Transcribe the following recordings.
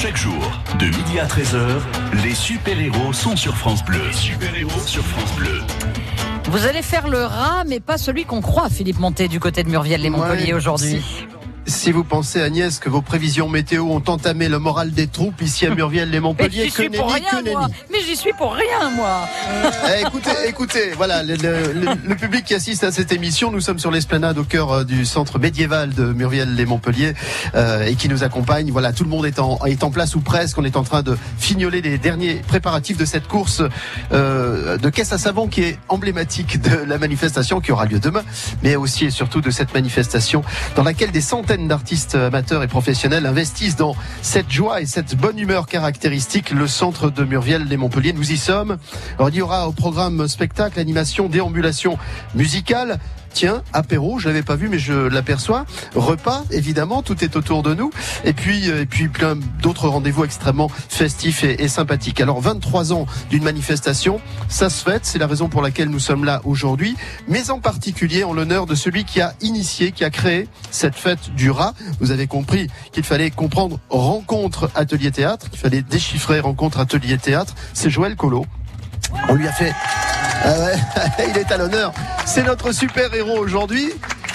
Chaque jour, de midi à 13h, les super-héros sont sur France Bleu. super-héros sur France Bleu. Vous allez faire le rat, mais pas celui qu'on croit, Philippe Monté, du côté de Murviel les Montpellier Ouais, aujourd'hui. Si vous pensez, Agnès, que vos prévisions météo ont entamé le moral des troupes ici à Murviel les Mais Montpellier, j'y que suis pour rien, que moi. Mais j'y suis pour rien, moi. Eh, écoutez, écoutez, voilà, le, le- le- le public qui assiste à cette émission, nous sommes sur l'esplanade au cœur euh, du centre médiéval de Murviel les Montpellier euh, et qui nous accompagne. Voilà, tout le monde est en, est en place ou presque. On est en train de fignoler les derniers préparatifs de cette course euh, de caisse à savon qui est emblématique de la manifestation qui aura lieu demain, mais aussi et surtout de cette manifestation dans laquelle des centaines d'artistes amateurs et professionnels investissent dans cette joie et cette bonne humeur caractéristique le centre de Murviel les Montpellier. Nous y sommes. Il y aura au programme spectacle, animation, déambulation musicale. Tiens, apéro, je l'avais pas vu, mais je l'aperçois. Repas, évidemment, tout est autour de nous. Et puis, euh, et puis plein d'autres rendez-vous extrêmement festifs et, sympathiques. Alors, 23 ans d'une manifestation, ça se fête. C'est la raison pour laquelle nous sommes là aujourd'hui. Mais en particulier en l'honneur de celui qui a initié, qui a créé cette fête du rat. Vous avez compris qu'il fallait comprendre rencontre atelier théâtre, qu'il fallait déchiffrer rencontre atelier théâtre. C'est Joël Collot. On lui a fait. Ouais, il est à l'honneur. C'est notre super héros aujourd'hui.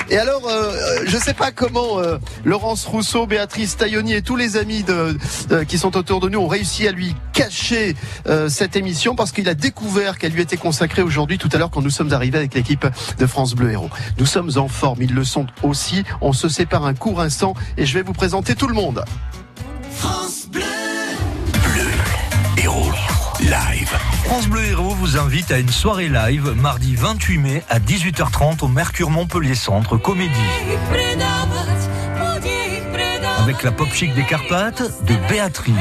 Et alors, euh, je sais pas comment euh, Laurence Rousseau, Béatrice Tailloni et tous les amis qui sont autour de nous ont réussi à lui cacher euh, cette émission parce qu'il a découvert qu'elle lui était consacrée aujourd'hui tout à l'heure quand nous sommes arrivés avec l'équipe de France Bleu Héros. Nous sommes en forme, ils le sont aussi. On se sépare un court instant et je vais vous présenter tout le monde. France Bleu Héros vous invite à une soirée live mardi 28 mai à 18h30 au Mercure Montpellier Centre Comédie. Avec la pop chic des Carpates de Béatrice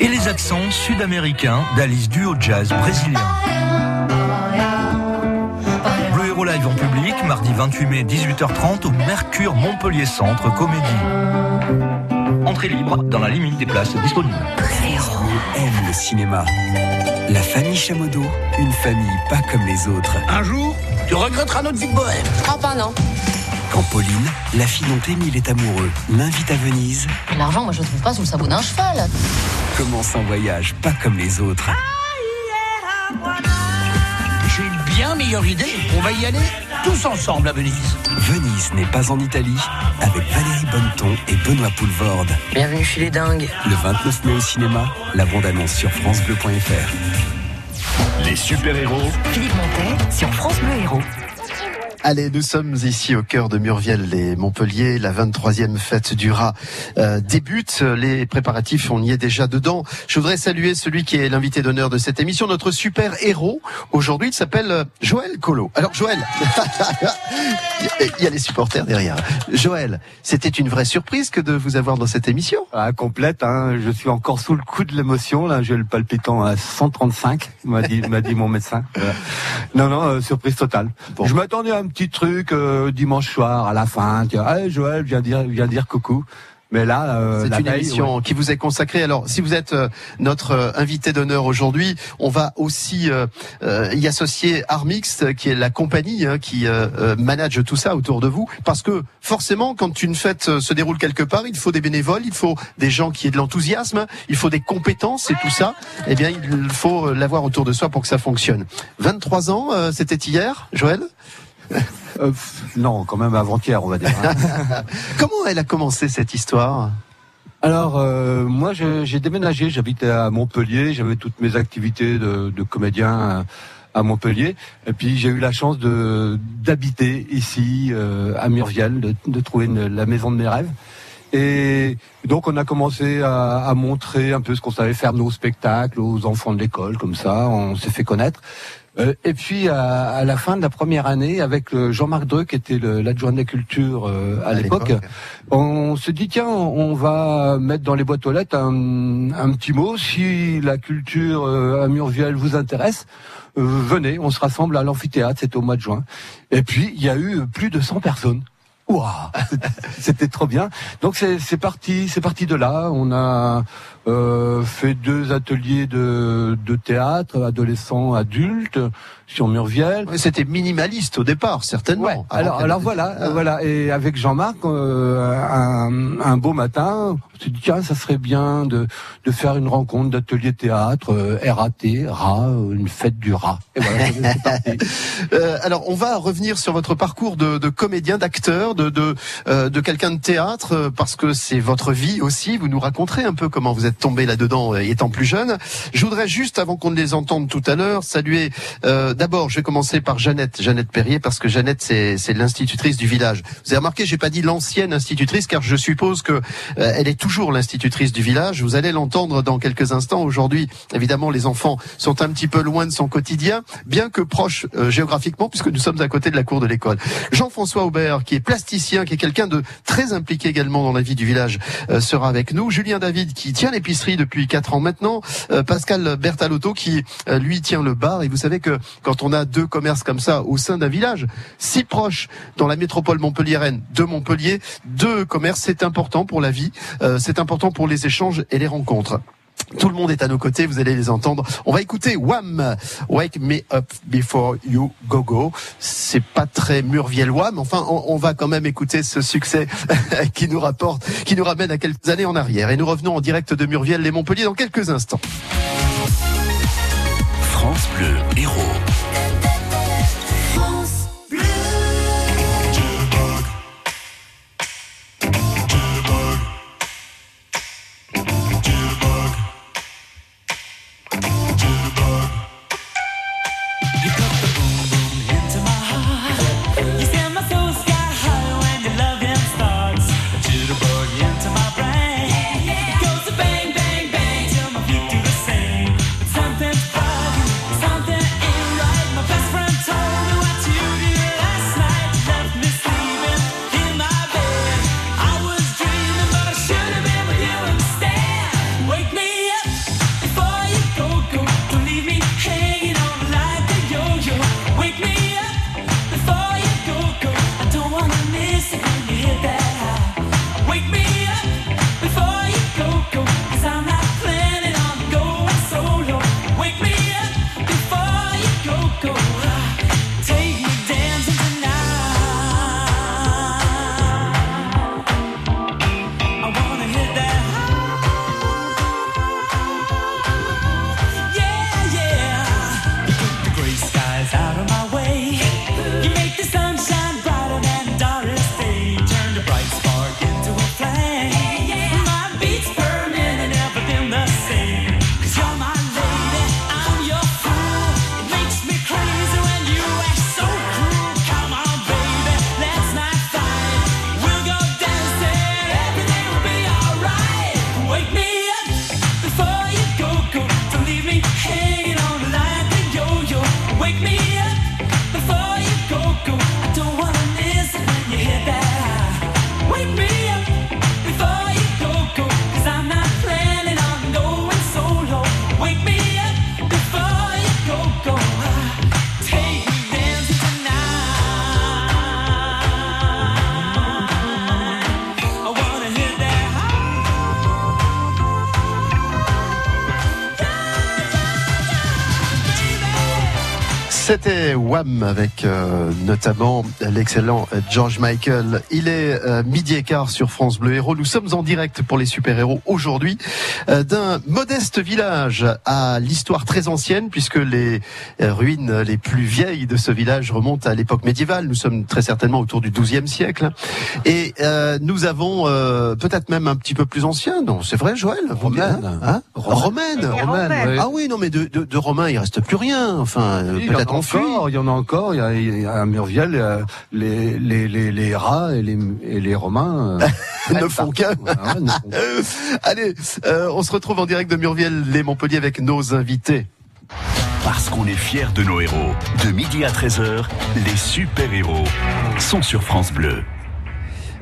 et les accents sud-américains d'Alice Duo Jazz brésilien. Bleu Héros Live en public mardi 28 mai 18h30 au Mercure Montpellier Centre Comédie. Entrée libre dans la limite des places disponibles. aime le cinéma. La famille Chamodo, une famille pas comme les autres. Un jour, tu regretteras notre vie de bohème. Oh, pas non. Quand Pauline, la fille dont Émile est amoureux, l'invite à Venise, L'argent, moi, je le trouve pas sous le sabot d'un cheval. commence un voyage pas comme les autres. J'ai une bien meilleure idée. On va y aller tous ensemble à Venise. Venise n'est pas en Italie, avec Valérie Bonneton et Benoît Poulvorde. Bienvenue chez les dingues. Le 29 mai au cinéma, la bande-annonce sur francebleu.fr. Les super-héros Philippe Montet sur France Bleu Héros. Allez, nous sommes ici au cœur de Murviel et Montpellier. La 23e fête du rat euh, débute. Les préparatifs, on y est déjà dedans. Je voudrais saluer celui qui est l'invité d'honneur de cette émission, notre super héros. Aujourd'hui, il s'appelle euh, Joël Collot. Alors, Joël, il y a les supporters derrière. Joël, c'était une vraie surprise que de vous avoir dans cette émission. Ah, complète, hein. je suis encore sous le coup de l'émotion, là, j'ai le palpitant à 135, m'a dit, dit mon médecin. Voilà. Non, non, euh, surprise totale. Bon. Je m'attendais à un petit truc euh, dimanche soir, à la fin, tiens, hey, Joël, viens dire, viens dire coucou. Mais là, euh, C'est une veille, émission qui vous est consacrée. Alors, si vous êtes euh, notre euh, invité d'honneur aujourd'hui, on va aussi euh, euh, y associer Armix, qui est la compagnie hein, qui manage tout ça autour de vous. Parce que forcément, quand une fête se déroule quelque part, il faut des bénévoles, il faut des gens qui aient de l'enthousiasme, il faut des compétences et tout ça. Eh bien, il faut l'avoir autour de soi pour que ça fonctionne. 23 ans, euh, c'était hier, Joël? Euh, non, quand même avant-hier, on va dire. hein. Comment elle a commencé cette histoire? Alors, euh, moi, j'ai déménagé, j'habitais à Montpellier, j'avais toutes mes activités de, de comédien euh, à Montpellier, et puis j'ai eu la chance de d'habiter ici euh, à Murviel, de, de trouver une- la maison de mes rêves. Et donc on a commencé à, à montrer un peu ce qu'on savait faire nos spectacles aux enfants de l'école, comme ça, on s'est fait connaître. Euh, et puis à, à la fin de la première année, avec euh, Jean-Marc Dreux, qui était l'adjoint de la culture euh, à, l'époque, on se dit tiens, on va mettre dans les boîtes aux lettres un, un petit mot. Si la culture euh, à Murviel vous intéresse, euh, venez, on se rassemble à l'amphithéâtre. C'était au mois de juin. Et puis il y a eu plus de 100 personnes. Ouah, c'était trop bien. Donc c'est c'est parti, c'est parti de là. On a euh, fait deux ateliers de, de théâtre, adolescents, adultes, sur Murviel. Ouais, C'était minimaliste au départ, certainement. Ouais. Alors, alors voilà, Ah. voilà. Et avec Jean-Marc, euh, un, un beau matin, on s'est dit tiens, ça serait bien de, de faire une rencontre d'atelier théâtre, euh, RAT, rat, euh, une fête du rat. Et voilà. Euh, alors, on va revenir sur votre parcours de, de comédien, d'acteur, de de, euh, de quelqu'un de théâtre, parce que c'est votre vie aussi. Vous nous raconterez un peu comment vous êtes tombé là-dedans, euh, étant plus jeune. Je voudrais juste, avant qu'on ne les entende tout à l'heure, saluer. euh, D'abord, je vais commencer par Jeannette, Jeannette Perrier, parce que Jeannette, c'est l'institutrice du village. Vous avez remarqué, j'ai pas dit l'ancienne institutrice, car je suppose que euh, elle est toujours l'institutrice du village. Vous allez l'entendre dans quelques instants. Aujourd'hui, évidemment, les enfants sont un petit peu loin de son quotidien, bien que proches euh, géographiquement, puisque nous sommes à côté de la cour de l'école. Jean-François Aubert, qui est plasticien, qui est quelqu'un de très impliqué également dans la vie du village, euh, sera avec nous. Julien David, qui tient l'épicerie depuis quatre ans maintenant. Euh, Pascal Bertalotto, qui euh, lui tient le bar. Et vous savez que quand on a deux commerces comme ça au sein d'un village, si proche dans la métropole montpelliéraine de Montpellier, deux commerces, c'est important pour la vie, euh, c'est important pour les échanges et les rencontres. Tout le monde est à nos côtés, vous allez les entendre. On va écouter Wham, Wake Me Up Before You Go Go. C'est pas très murviellois, mais enfin, on, va quand même écouter ce succès qui nous rapporte, qui nous ramène à quelques années en arrière. Et nous revenons en direct de Murviel, les Montpellier, dans quelques instants. France Bleu Héros. Avec euh, notamment l'excellent George Michael. Il est euh, midi et quart sur France Bleu Héros. Nous sommes en direct pour les super-héros aujourd'hui euh, d'un modeste village à l'histoire très ancienne puisque les euh, ruines les plus vieilles de ce village remontent à l'époque médiévale. Nous sommes très certainement autour du XIIe siècle. Et euh, nous avons euh, peut-être même un petit peu plus ancien. Non, c'est vrai Joël? Romaine. Hein? Romaine. Romaine, oui. Ah oui, non mais de, de, de Romain il reste plus rien. Enfin, euh, en peut-être fuit. encore, il y en a encore. Il y a, il y a à Murviel, euh, les, les, les, les rats et les, et les romains euh, ne font qu'un. voilà, ne font qu'un. Allez, euh, on se retrouve en direct de Murviel, les Montpellier avec nos invités. Parce qu'on est fiers de nos héros. De midi à 13h, les super-héros sont sur France Bleu.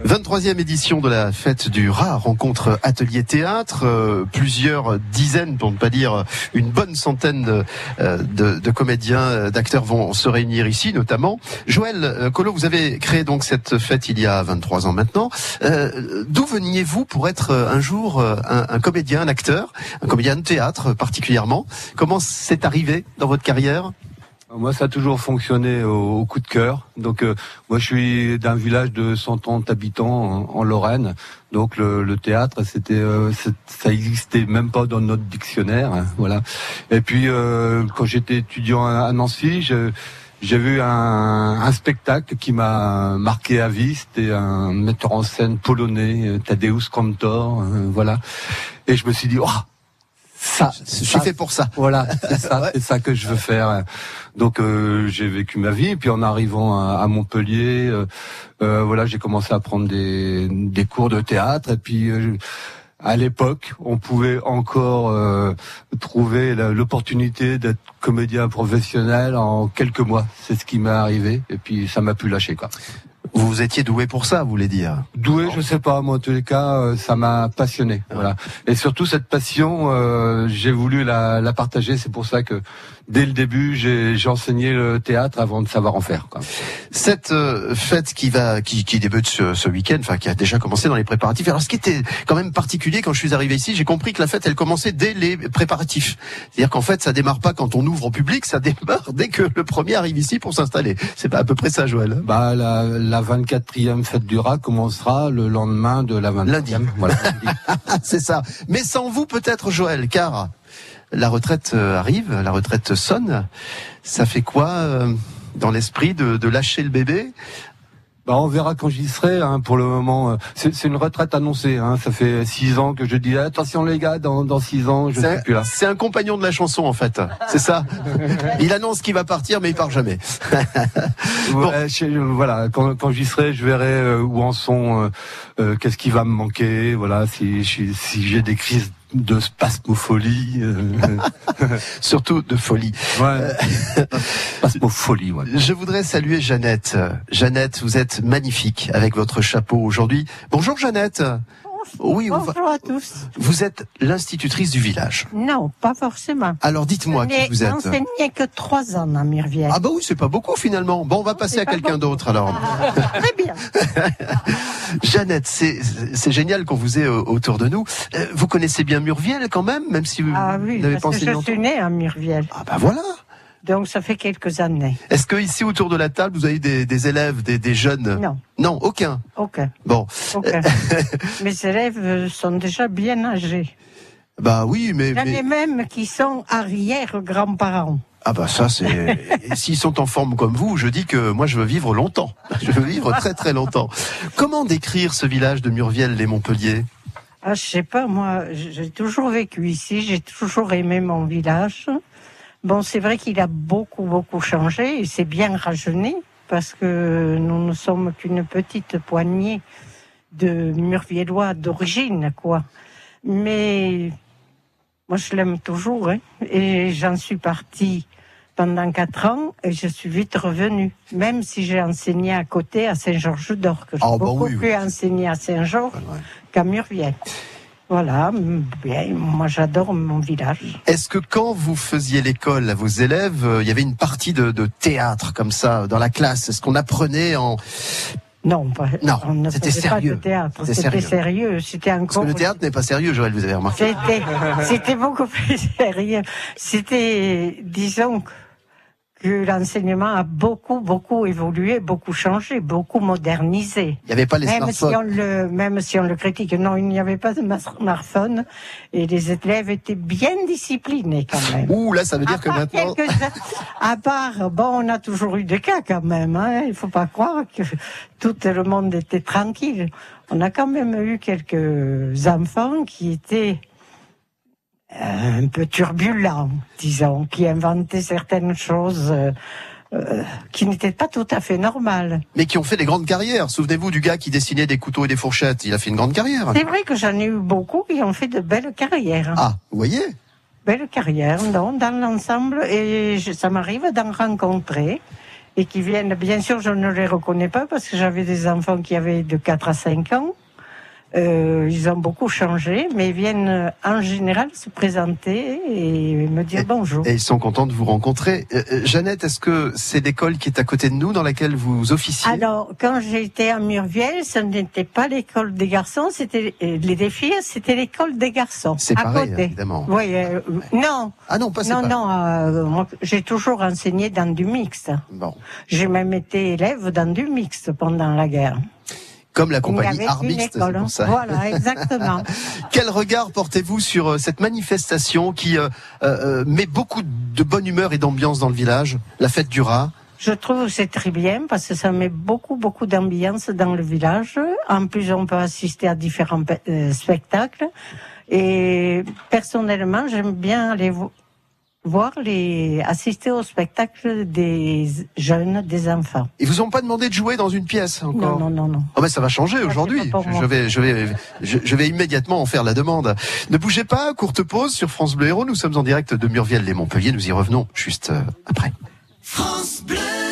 23e édition de la fête du rat, rencontre atelier théâtre, euh, plusieurs dizaines, pour ne pas dire une bonne centaine euh, de, de comédiens, euh, d'acteurs vont se réunir ici notamment. Joël euh, Collot, vous avez créé donc cette fête il y a 23 ans maintenant. Euh, D'où veniez-vous pour être un jour un, un comédien, un acteur, un comédien de théâtre particulièrement? Comment c'est arrivé dans votre carrière? Moi, ça a toujours fonctionné au, coup de cœur. Donc, euh, moi, je suis d'un village de 130 habitants en, Lorraine. Donc, le, le théâtre, c'était, euh, ça existait même pas dans notre dictionnaire. hein, voilà. Et puis, euh, quand j'étais étudiant à, Nancy, j'ai vu un, un spectacle qui m'a marqué à vie. C'était un metteur en scène polonais, euh, Tadeusz Kantor. euh, voilà. Et je me suis dit, oh, ça, Je suis ça, fait pour ça. voilà, c'est ça, c'est ça que je veux faire. Donc euh, j'ai vécu ma vie, et puis en arrivant à, à Montpellier, euh, euh, voilà, j'ai commencé à prendre des, des cours de théâtre, et puis euh, à l'époque, on pouvait encore euh, trouver l'opportunité d'être comédien professionnel en quelques mois. C'est ce qui m'est arrivé, et puis ça m'a pu lâcher quoi. Vous étiez doué pour ça, vous voulez dire Doué, je sais pas, moi en tous les cas, euh, ça m'a passionné, voilà. Et surtout cette passion, euh, j'ai voulu la, la partager. C'est pour ça que dès le début, j'ai enseigné le théâtre avant de savoir en faire. Quoi. Cette euh, fête qui va, qui, qui débute ce, ce week-end, enfin qui a déjà commencé dans les préparatifs. Alors, ce qui était quand même particulier quand je suis arrivé ici, j'ai compris que la fête, elle commençait dès les préparatifs. C'est-à-dire qu'en fait, ça démarre pas quand on ouvre au public, ça démarre dès que le premier arrive ici pour s'installer. C'est pas à peu près ça, Joël. hein? Bah la, la 24e fête du rat commencera le lendemain de la 24e. Lundi. Voilà. C'est ça. Mais sans vous, peut-être, Joël, car la retraite euh, arrive, la retraite sonne. Ça fait quoi euh, dans l'esprit de, de lâcher le bébé? Bah, on verra quand j'y serai. Hein, pour le moment, euh, c'est une retraite annoncée. Hein, ça fait six ans que je dis attention les gars, dans, dans six ans, je C'est suis plus là. c'est un compagnon de la chanson en fait, c'est ça? Il annonce qu'il va partir, mais il part jamais. Ouais, je- voilà, quand, quand j'y serai, je verrai où en sont, euh, euh, qu'est-ce qui va me manquer, voilà, si, si j'ai des crises de spasmopholie, euh, Surtout de folie. ouais, spasmopholie, ouais. Je voudrais saluer Jeannette. Jeannette, vous êtes magnifique avec votre chapeau aujourd'hui. Bonjour Jeannette. Oui, Bonjour à tous. vous êtes l'institutrice du village. Non, pas forcément. Alors Je dites-moi qui vous êtes. enseigné que trois ans à Mirvière. Ah bah oui, c'est pas beaucoup finalement. Bon, on va passer à quelqu'un d'autre alors. Très bien. Jeannette, c'est c'est génial qu'on vous ait euh, autour de nous. Euh, Vous connaissez bien Murviel quand même, même si vous Ah oui, n'avez pas enseigné je suis née à Mirviel. Ah bah voilà. Donc ça fait quelques années. Est-ce que ici autour de la table vous avez des, des élèves, des, des jeunes? Non, Non, aucun. aucun. Bon, aucun. Mes élèves sont déjà bien âgés. bah oui, mais, J'en mais- ai même qui sont arrière-grands-parents. ah bah ça c'est. S'ils sont en forme comme vous, je dis que moi je veux vivre longtemps. Je veux vivre très très longtemps. Comment décrire ce village de Murviel les Montpellier Ah, je sais pas, moi, j'ai toujours vécu ici, j'ai toujours aimé mon village. Bon, c'est vrai qu'il a beaucoup, beaucoup changé et c'est bien rajeuni parce que nous ne sommes qu'une petite poignée de Murviellois d'origine, quoi. Mais moi, je l'aime toujours hein, et j'en suis partie pendant quatre ans et je suis vite revenue, même si j'ai enseigné à côté à Saint-Georges-d'Or, que j'ai Ah, bah beaucoup oui, oui. plus enseigné à Saint-Georges qu'à Murviel. Voilà, bien, moi j'adore mon village. Est-ce que quand vous faisiez l'école à vos élèves, euh, il y avait une partie de, de théâtre comme ça dans la classe? Est-ce qu'on apprenait en Non, pas, Non, on ne c'était sérieux. de théâtre, C'était sérieux. sérieux, c'était Parce encore... que le théâtre n'est pas sérieux, Joël, vous avez remarqué. C'était, c'était beaucoup plus sérieux. C'était, disons que- l'enseignement a beaucoup, beaucoup évolué, beaucoup changé, beaucoup modernisé. Il n'y avait pas les Même si, on le, même si on le critique, non, il n'y avait pas de smartphone et les élèves étaient bien disciplinés quand même. Ouh, là, ça veut À dire que maintenant. quelques- à part, bon, on a toujours eu des cas quand même. Hein, il faut pas croire que tout le monde était tranquille. On a quand même eu quelques enfants qui étaient un peu turbulents, disons, qui inventaient certaines choses euh, euh, qui n'étaient pas tout à fait normales. Mais qui ont fait des grandes carrières. Souvenez-vous du gars qui dessinait des couteaux et des fourchettes. Il a fait une grande carrière. C'est vrai que j'en ai eu beaucoup qui ont fait de belles carrières. Ah, vous voyez? Belle carrière, non, dans l'ensemble, et je- ça m'arrive d'en rencontrer et qui viennent, bien sûr, je ne les reconnais pas parce que j'avais des enfants qui avaient de 4 à 5 ans. Euh, ils ont beaucoup changé, mais ils viennent euh, en général se présenter et me dire bonjour. Et ils sont contents de vous rencontrer. Euh, euh, Jeannette, est-ce que c'est l'école qui est à côté de nous dans laquelle vous officiez? Alors, quand j'étais à Murviel, ce n'était pas l'école des garçons, c'était euh, les filles, c'était l'école des garçons. C'est pareil, côté. évidemment. Oui, euh, non. Ah non, pas Non, pas. non, euh, j'ai toujours enseigné dans du mixte. Bon. J'ai même été élève dans du mixte pendant la guerre. Comme la compagnie ça. Voilà, exactement. Quel regard portez-vous sur euh, cette manifestation qui euh, euh, met beaucoup de bonne humeur et d'ambiance dans le village, la fête du rat? Je trouve que c'est très bien parce que ça met beaucoup, beaucoup d'ambiance dans le village. En plus, on peut assister à différents euh, spectacles. Et personnellement, j'aime bien aller voir les, assister au spectacle des jeunes, des enfants. Ils vous ont pas demandé de jouer dans une pièce encore? Non, non, non, non. Ah ben ça va changer aujourd'hui. Je vais, je vais, je, je vais immédiatement en faire la demande. Ne bougez pas, courte pause sur France Bleu Héros. Nous sommes en direct de Murviel les Montpellier. Nous y revenons juste euh, après. Le grand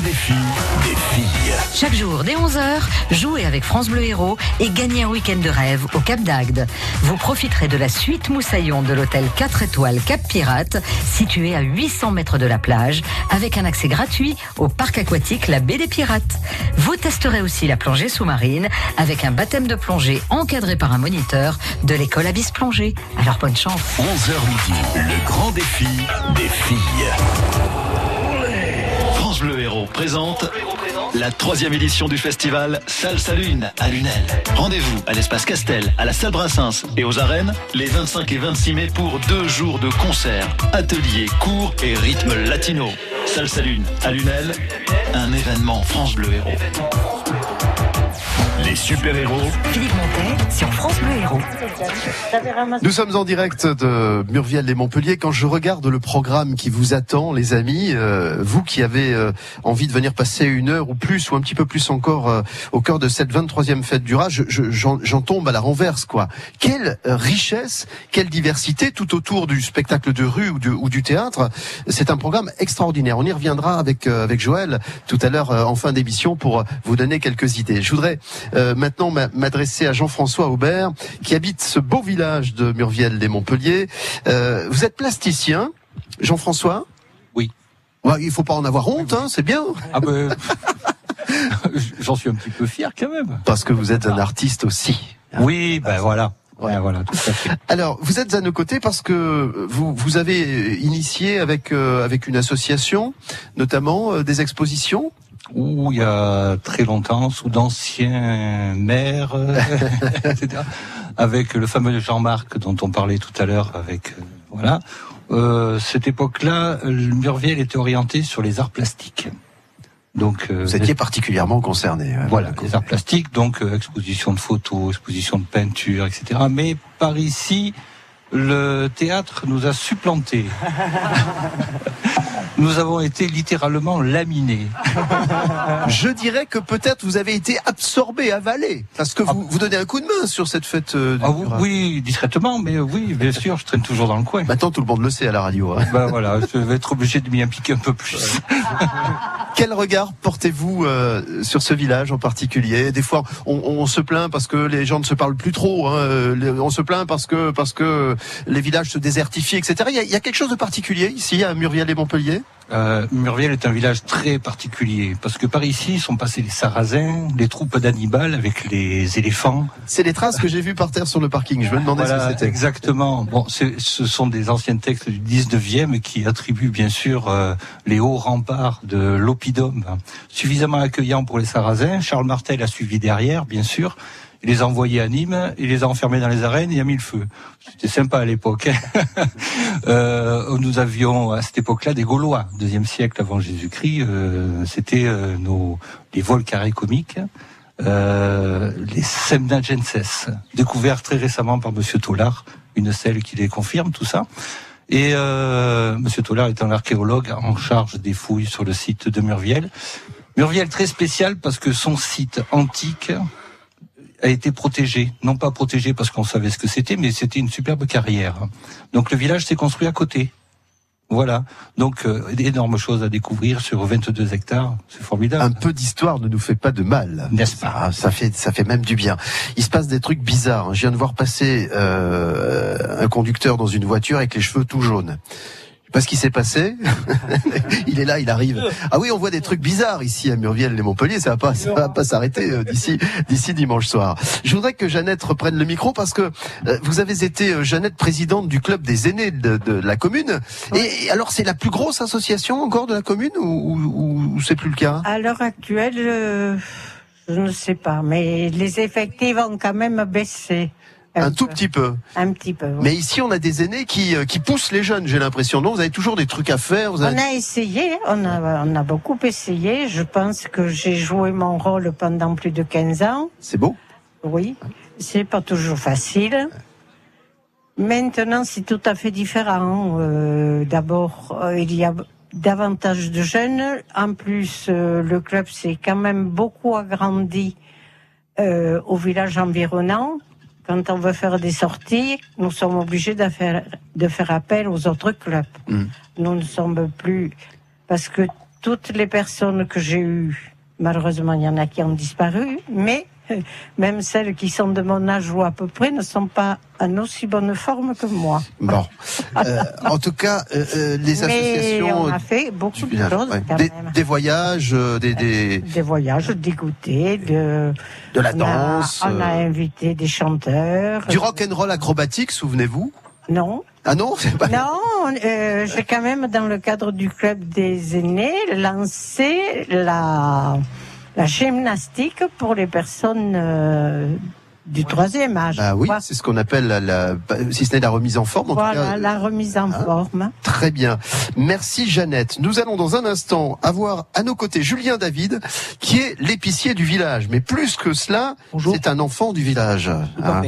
défi des filles. Chaque jour, dès 11h, jouez avec France Bleu Héros et gagnez un week-end de rêve au Cap d'Agde. Vous profiterez de la suite Moussaillon de l'hôtel 4 étoiles Cap Pirate, situé à 800 mètres de la plage, avec un accès gratuit au parc aquatique La Baie des Pirates. Vous testerez aussi la plongée sous-marine avec un baptême de plongée encadré par un moniteur de l'école Abyss Plongée. Alors bonne chance. 11h midi, le grand défi des filles. Présente la troisième édition du festival Salsa Lune à Lunel. Rendez-vous à l'espace Castel, à la salle Brassens et aux arènes les 25 et 26 mai pour deux jours de concerts, ateliers, cours et rythmes latino. Salsa Lune à Lunel, un événement France Bleu Héros. Les super-héros Philippe Montet sur France Bleu Héros. Nous sommes en direct de Murviel les Montpellier. Quand je regarde le programme qui vous attend, les amis, euh, vous qui avez euh, envie de venir passer une heure ou plus ou un petit peu plus encore euh, au cœur de cette 23e fête du je- je- j'en j'en tombe à la renverse, quoi. Quelle euh, richesse, quelle diversité tout autour du spectacle de rue ou du, ou du théâtre. C'est un programme extraordinaire. On y reviendra avec euh, avec Joël tout à l'heure euh, en fin d'émission pour vous donner quelques idées. Je voudrais euh, maintenant m'a- m'adresser à Jean-François Aubert qui habite ce beau village de Murviel des Montpellier. Euh, vous êtes plasticien, Jean-François? Oui. Ouais, il faut pas en avoir honte, hein, c'est bien. Ah ben, j'en suis un petit peu fier quand même. Parce que vous êtes un artiste aussi. Oui, ben voilà. Ouais, voilà, tout à fait. Alors, vous êtes à nos côtés parce que vous, vous avez initié avec, euh, avec une association, notamment euh, des expositions. Où il y a très longtemps, sous d'anciens maires, euh, etc., avec le fameux Jean-Marc dont on parlait tout à l'heure, avec euh, voilà. Euh, cette époque-là, le Murviel était orienté sur les arts plastiques. Donc, euh, Vous étiez particulièrement concerné. ouais, Voilà, les arts plastiques, donc euh, exposition de photos, exposition de peinture, etc. Mais par ici, le théâtre nous a supplantés. nous avons été littéralement laminés. Je dirais que peut-être vous avez été absorbé, avalé, parce que vous, vous donnez un coup de main sur cette fête. euh, Ah, oui, discrètement, mais oui, bien sûr, je traîne toujours dans le coin. Maintenant, tout le monde le sait à la radio. hein. Ben voilà, je vais être obligé de m'y impliquer un peu plus. Quel regard portez-vous euh, sur ce village en particulier? Des fois, on, on se plaint parce que les gens ne se parlent plus trop. Hein, euh, on se plaint parce que parce que les villages se désertifient, etc. Il y a, il y a quelque chose de particulier ici à Murviel et Montpellier Euh, Murviel est un village très particulier parce que par ici sont passés les Sarrasins, les troupes d'Hannibal avec les éléphants. C'est les traces que j'ai vues par terre sur le parking. Je me demandais ce Voilà, que c'était. exactement. Bon, ce sont des anciens textes du 19e qui attribuent bien sûr euh, les hauts remparts de l'oppidum suffisamment accueillants pour les Sarrasins. Charles Martel a suivi derrière, bien sûr. Il les a envoyés à Nîmes, il les a enfermés dans les arènes et a mis le feu. C'était sympa à l'époque. hein. euh, nous avions à cette époque-là des Gaulois, deuxième siècle avant Jésus-Christ. euh, C'était euh, nos les vols carrés comiques. Euh, les Semnagenses, découverts très récemment par Monsieur Tollard, une selle qui les confirme, tout ça. Et euh, Monsieur Tollard est un archéologue en charge des fouilles sur le site de Murviel. Murviel très spécial parce que son site antique a été protégé, non pas protégé parce qu'on savait ce que c'était, mais c'était une superbe carrière. Donc le village s'est construit à côté. Voilà. Donc, euh, d'énormes choses à découvrir sur 22 hectares. C'est formidable. Un peu d'histoire ne nous fait pas de mal. N'est-ce pas Ah, ça fait ça fait même du bien. Il se passe des trucs bizarres. Je viens de voir passer euh, un conducteur dans une voiture avec les cheveux tout jaunes. Je sais pas ce qui s'est passé. il est là, il arrive. Ah oui, on voit des trucs bizarres ici à Murviel et Montpellier. Ça va pas, ça va pas s'arrêter euh, d'ici d'ici dimanche soir. Je voudrais que Jeannette reprenne le micro parce que euh, vous avez été euh, Jeannette présidente du club des aînés de, de la commune. Et, et alors c'est la plus grosse association encore de la commune ou, ou- ou c'est plus le cas? À l'heure actuelle, euh, je ne sais pas, mais les effectifs ont quand même baissé. Un tout peu. petit peu. Un petit peu. oui. Mais ici, on a des aînés qui, euh, qui poussent les jeunes, j'ai l'impression. Non, vous avez toujours des trucs à faire. Vous avez... On a essayé, on a, on a beaucoup essayé. Je pense que j'ai joué mon rôle pendant plus de 15 ans. C'est beau. Oui, c'est pas toujours facile. Maintenant, c'est tout à fait différent. Euh, D'abord, euh, il y a davantage de jeunes. En plus, euh, le club s'est quand même beaucoup agrandi au village environnant. Quand on veut faire des sorties, nous sommes obligés de faire, de faire appel aux autres clubs. Mm. Nous ne sommes plus... Parce que toutes les personnes que j'ai eues, malheureusement, il y en a qui ont disparu, mais même celles qui sont de mon âge ou à peu près ne sont pas en aussi bonne forme que moi. Bon. Euh, en tout cas, euh, euh, les mais associations. on a fait beaucoup de choses ouais. quand des, même. des voyages, des, des, Des voyages, des goûters, de, de la on a- danse, On a, invité des chanteurs. du rock and roll acrobatique, souvenez-vous? Non. Ah non, pas. Non, euh, j'ai quand même, dans le cadre du club des aînés, lancé la, la gymnastique pour les personnes euh, du troisième âge. Bah oui, c'est ce qu'on appelle la, la- si ce n'est la remise en forme. En tout Voilà, cas, la remise en hein. forme. Très bien. Merci Jeannette. Nous allons dans un instant avoir à nos côtés Julien David, qui est l'épicier du village. Mais plus que cela, c'est un enfant du village. hein.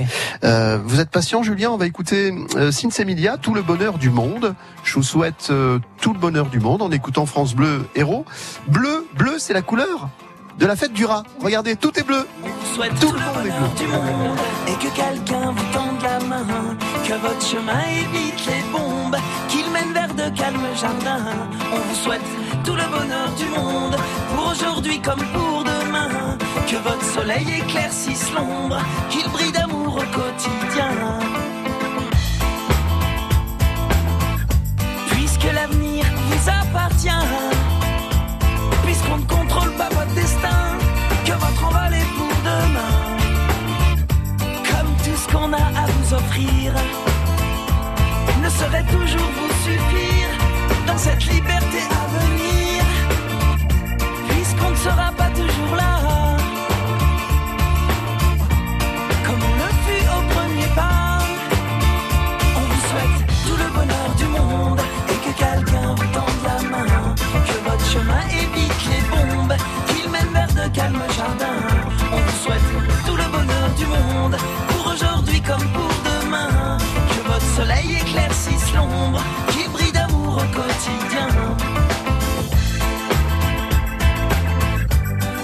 Euh, vous êtes patient Julien? On va écouter euh, Sinsemilia, Tout le bonheur du monde. Je vous souhaite euh, tout le bonheur du monde en écoutant France Bleu Héros. Bleu, bleu, c'est la couleur? De la fête du rat. Regardez, tout est bleu. souhaite Tout tout le monde est bonheur bleu. du monde et que quelqu'un vous tende la main, que votre chemin évite les bombes, qu'il mène vers de calmes jardins. On vous souhaite tout le bonheur du monde pour aujourd'hui comme pour demain, que votre soleil éclaircisse l'ombre, qu'il brille d'amour au quotidien. Puisque l'avenir vous appartient contrôle pas votre destin, que votre envol est pour demain. Comme tout ce qu'on a à vous offrir ne saurait toujours vous suffire dans cette liberté à venir, puisqu'on ne sera pas toujours là. Comme on le fut au premier pas, on vous souhaite tout le bonheur du monde et que quelqu'un vous tende la main. Que votre chemin évite qu'il mène vers de calmes jardins. On vous souhaite tout le bonheur du monde pour aujourd'hui comme pour demain. Que votre soleil éclaircisse l'ombre, qu'il brille d'amour au quotidien.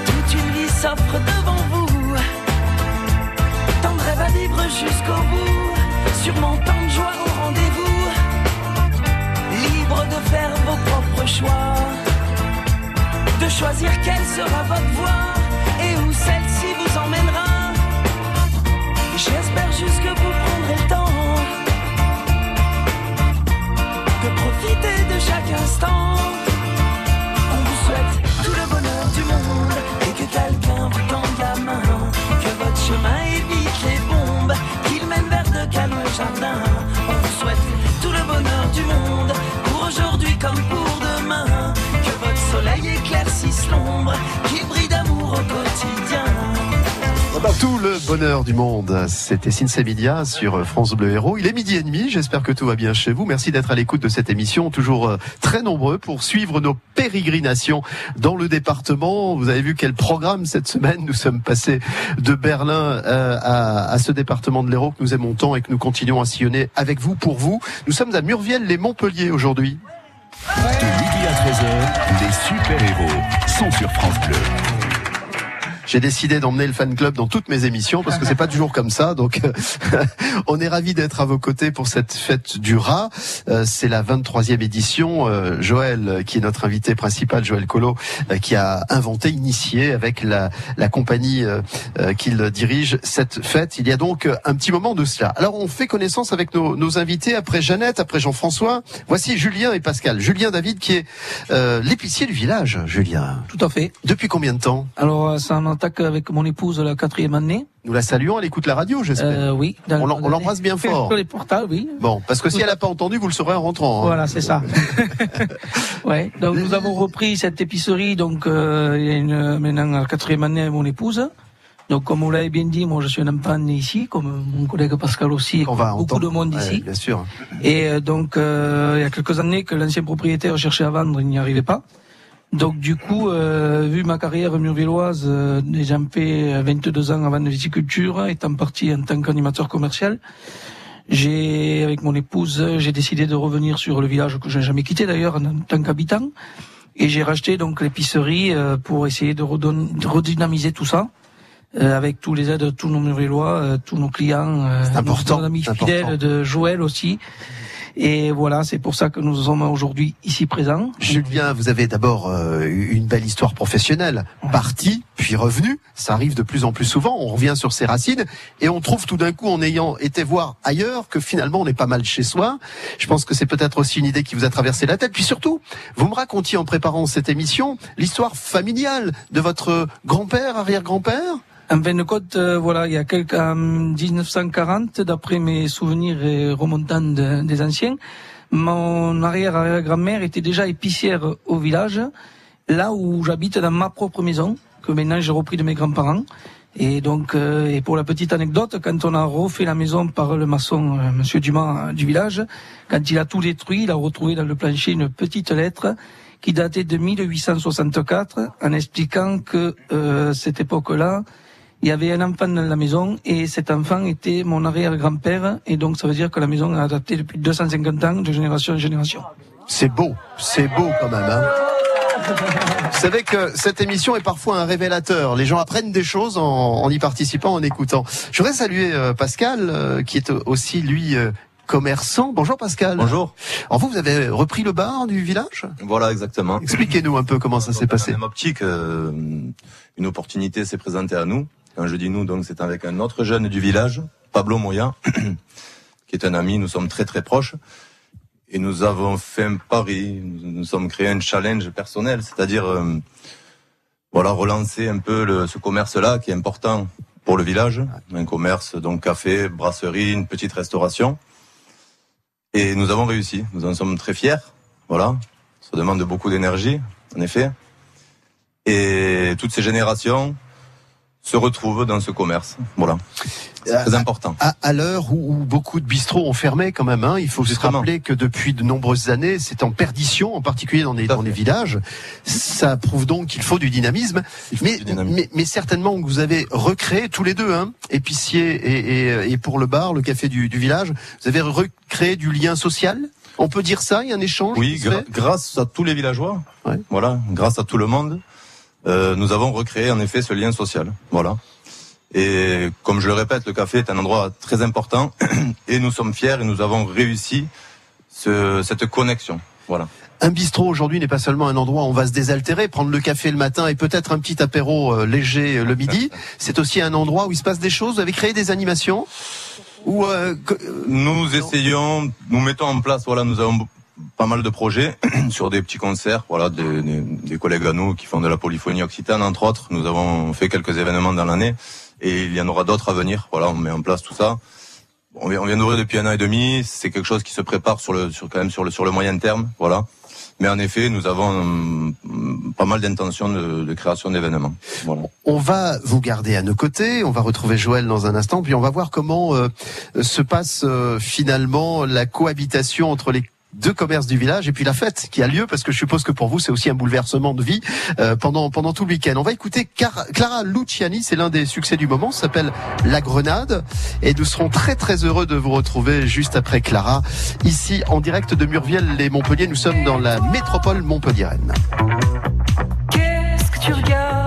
Toute une vie s'offre devant vous. Tant de rêves à vivre jusqu'au bout. Sûrement tant de joie au rendez-vous. Libre de faire vos propres choix. Choisir quelle sera votre voie et où celle-ci vous emmènera. J'espère juste que vous prendrez le temps de profiter de chaque instant. Soleil éclaircisse l'ombre, qu'il brille d'amour au quotidien. Tout le bonheur du monde. C'était Sinsemilia sur France Bleu Héros. Il est midi et demi. J'espère que tout va bien chez vous. Merci d'être à l'écoute de cette émission. Toujours euh, très nombreux pour suivre nos pérégrinations dans le département. Vous avez vu quel programme cette semaine. Nous sommes passés de Berlin euh, à, à ce département de l'Hérault que nous aimons tant et que nous continuons à sillonner avec vous, pour vous. Nous sommes à Murviel-les-Montpellier aujourd'hui. 13h, les super-héros sont sur France Bleu. J'ai décidé d'emmener le fan club dans toutes mes émissions parce que c'est pas toujours comme ça. Donc, euh, on est ravi d'être à vos côtés pour cette fête du rat. Euh, c'est la 23e édition. Euh, Joël, qui est notre invité principal, Joël Colo, qui a inventé, initié avec la, la compagnie qu'il dirige cette fête. Il y a donc un petit moment de cela. Alors, on fait connaissance avec nos, nos invités après Jeannette, après Jean-François. Voici Julien et Pascal. Julien David, qui est euh, l'épicier du village. Julien. Tout à fait. Depuis combien de temps? Alors, euh, ça avec mon épouse la quatrième année. Nous la saluons, elle écoute la radio, j'espère. Euh, oui. On l'em- on l'embrasse bien fort. Les portables, oui. Bon, parce que si elle n'a pas entendu, vous le saurez en rentrant. hein. Voilà, c'est ça. ouais. Donc nous avons repris cette épicerie donc euh, il y a une, maintenant la quatrième année avec mon épouse. Donc comme vous l'avez bien dit, moi je suis un enfant né ici, comme mon collègue Pascal aussi, et On va beaucoup entendre. de monde Ouais, ici. bien sûr. Et euh, donc euh, il y a quelques années que l'ancien propriétaire cherchait à vendre, il n'y arrivait pas. Donc du coup, euh, vu ma carrière murvilloise, euh, déjà fait 22 ans avant de viticulture, étant parti en tant qu'animateur commercial, j'ai, avec mon épouse, j'ai décidé de revenir sur le village que je n'ai jamais quitté d'ailleurs en tant qu'habitant. Et j'ai racheté donc l'épicerie euh, pour essayer de, redynamiser tout ça. euh, avec tous les aides de tous nos Murilois, euh, tous nos clients, euh, nos amis important. fidèles de Joël aussi. Et voilà, c'est pour ça que nous sommes aujourd'hui ici présents. Julien, vous avez d'abord euh, eu une belle histoire professionnelle. Parti, puis revenu. Ça arrive de plus en plus souvent. On revient sur ses racines et on trouve tout d'un coup, en ayant été voir ailleurs, que finalement on est pas mal chez soi. Je pense que c'est peut-être aussi une idée qui vous a traversé la tête. Puis surtout, vous me racontiez en préparant cette émission l'histoire familiale de votre grand-père, arrière-grand-père. En fin de compte, euh, voilà, il y a quelques, en 1940, d'après mes souvenirs et remontants de- des anciens, mon arrière-arrière-grand-mère était déjà épicière au village, là où j'habite dans ma propre maison, que maintenant j'ai repris de mes grands-parents. Et donc, euh, et pour la petite anecdote, quand on a refait la maison par le maçon euh, Monsieur Dumas euh, du village, quand il a tout détruit, il a retrouvé dans le plancher une petite lettre qui datait de 1864, en expliquant que euh, cette époque-là, il y avait un enfant dans la maison et cet enfant était mon arrière-grand-père et donc ça veut dire que la maison a adapté depuis 250 ans de génération en génération. C'est beau, c'est beau quand même. Hein Vous savez que cette émission est parfois un révélateur. Les gens apprennent des choses en, en y participant, en écoutant. Je voudrais saluer euh, Pascal, euh, qui est aussi lui euh, commerçant. Bonjour Pascal. Bonjour. Alors vous, vous avez repris le bar du village? Voilà, exactement. Expliquez-nous un peu comment ça s'est passé. Même optique, euh, une opportunité s'est présentée à nous. Quand je dis nous, donc c'est avec un autre jeune du village, Pablo Moya, qui est un ami. Nous sommes très très proches. Et nous avons fait un pari. Nous nous sommes créé un challenge personnel, c'est-à-dire euh, relancer un peu ce commerce-là qui est important pour le village. Un commerce donc café, brasserie, une petite restauration. Et nous avons réussi. Nous en sommes très fiers. Voilà. Ça demande beaucoup d'énergie, en effet. Et toutes ces générations se retrouvent dans ce commerce. Voilà. C'est très important. À, à l'heure où, où beaucoup de bistrots ont fermé quand même, hein, il faut se rappeler que depuis de nombreuses années, c'est en perdition, en particulier dans les, dans les villages. Ça prouve donc qu'il faut du dynamisme. Mais, mais, mais certainement que vous avez recréé tous les deux, hein, épicier et, et, et pour le bar, le café du, du village, vous avez recréé du lien social? On peut dire ça, il y a un échange. Oui, grâce à tous les villageois, voilà, grâce à tout le monde, euh, nous avons recréé en effet ce lien social. Voilà. Et comme je le répète, le café est un endroit très important et nous sommes fiers et nous avons réussi ce- cette connexion. Voilà. Un bistrot aujourd'hui n'est pas seulement un endroit où on va se désaltérer, prendre le café le matin et peut-être un petit apéro euh, léger euh, le midi. C'est aussi un endroit où il se passe des choses. Vous avez créé des animations ou euh, que- Nous essayons, nous mettons en place, voilà, nous avons pas mal de projets sur des petits concerts, voilà, des, des- des collègues à nous qui font de la polyphonie occitane, entre autres. Nous avons fait quelques événements dans l'année et il y en aura d'autres à venir. Voilà, on met en place tout ça. On vient, on vient d'ouvrir depuis un an et demi. C'est quelque chose qui se prépare sur le, sur quand même sur le, sur le moyen terme, voilà. Mais en effet, nous avons hum, pas mal d'intentions de, de création d'événements. Voilà. On va vous garder à nos côtés. On va retrouver Joël dans un instant, puis on va voir comment euh, se passe euh, finalement la cohabitation entre les deux commerces du village et puis la fête qui a lieu parce que je suppose que pour vous c'est aussi un bouleversement de vie euh, pendant pendant tout le week-end. On va écouter Clara Luciani, c'est l'un des succès du moment, s'appelle La Grenade et nous serons très très heureux de vous retrouver juste après Clara ici en direct de Murviel et Montpellier. Nous sommes dans la métropole montpelliéraine. Qu'est-ce que tu regardes?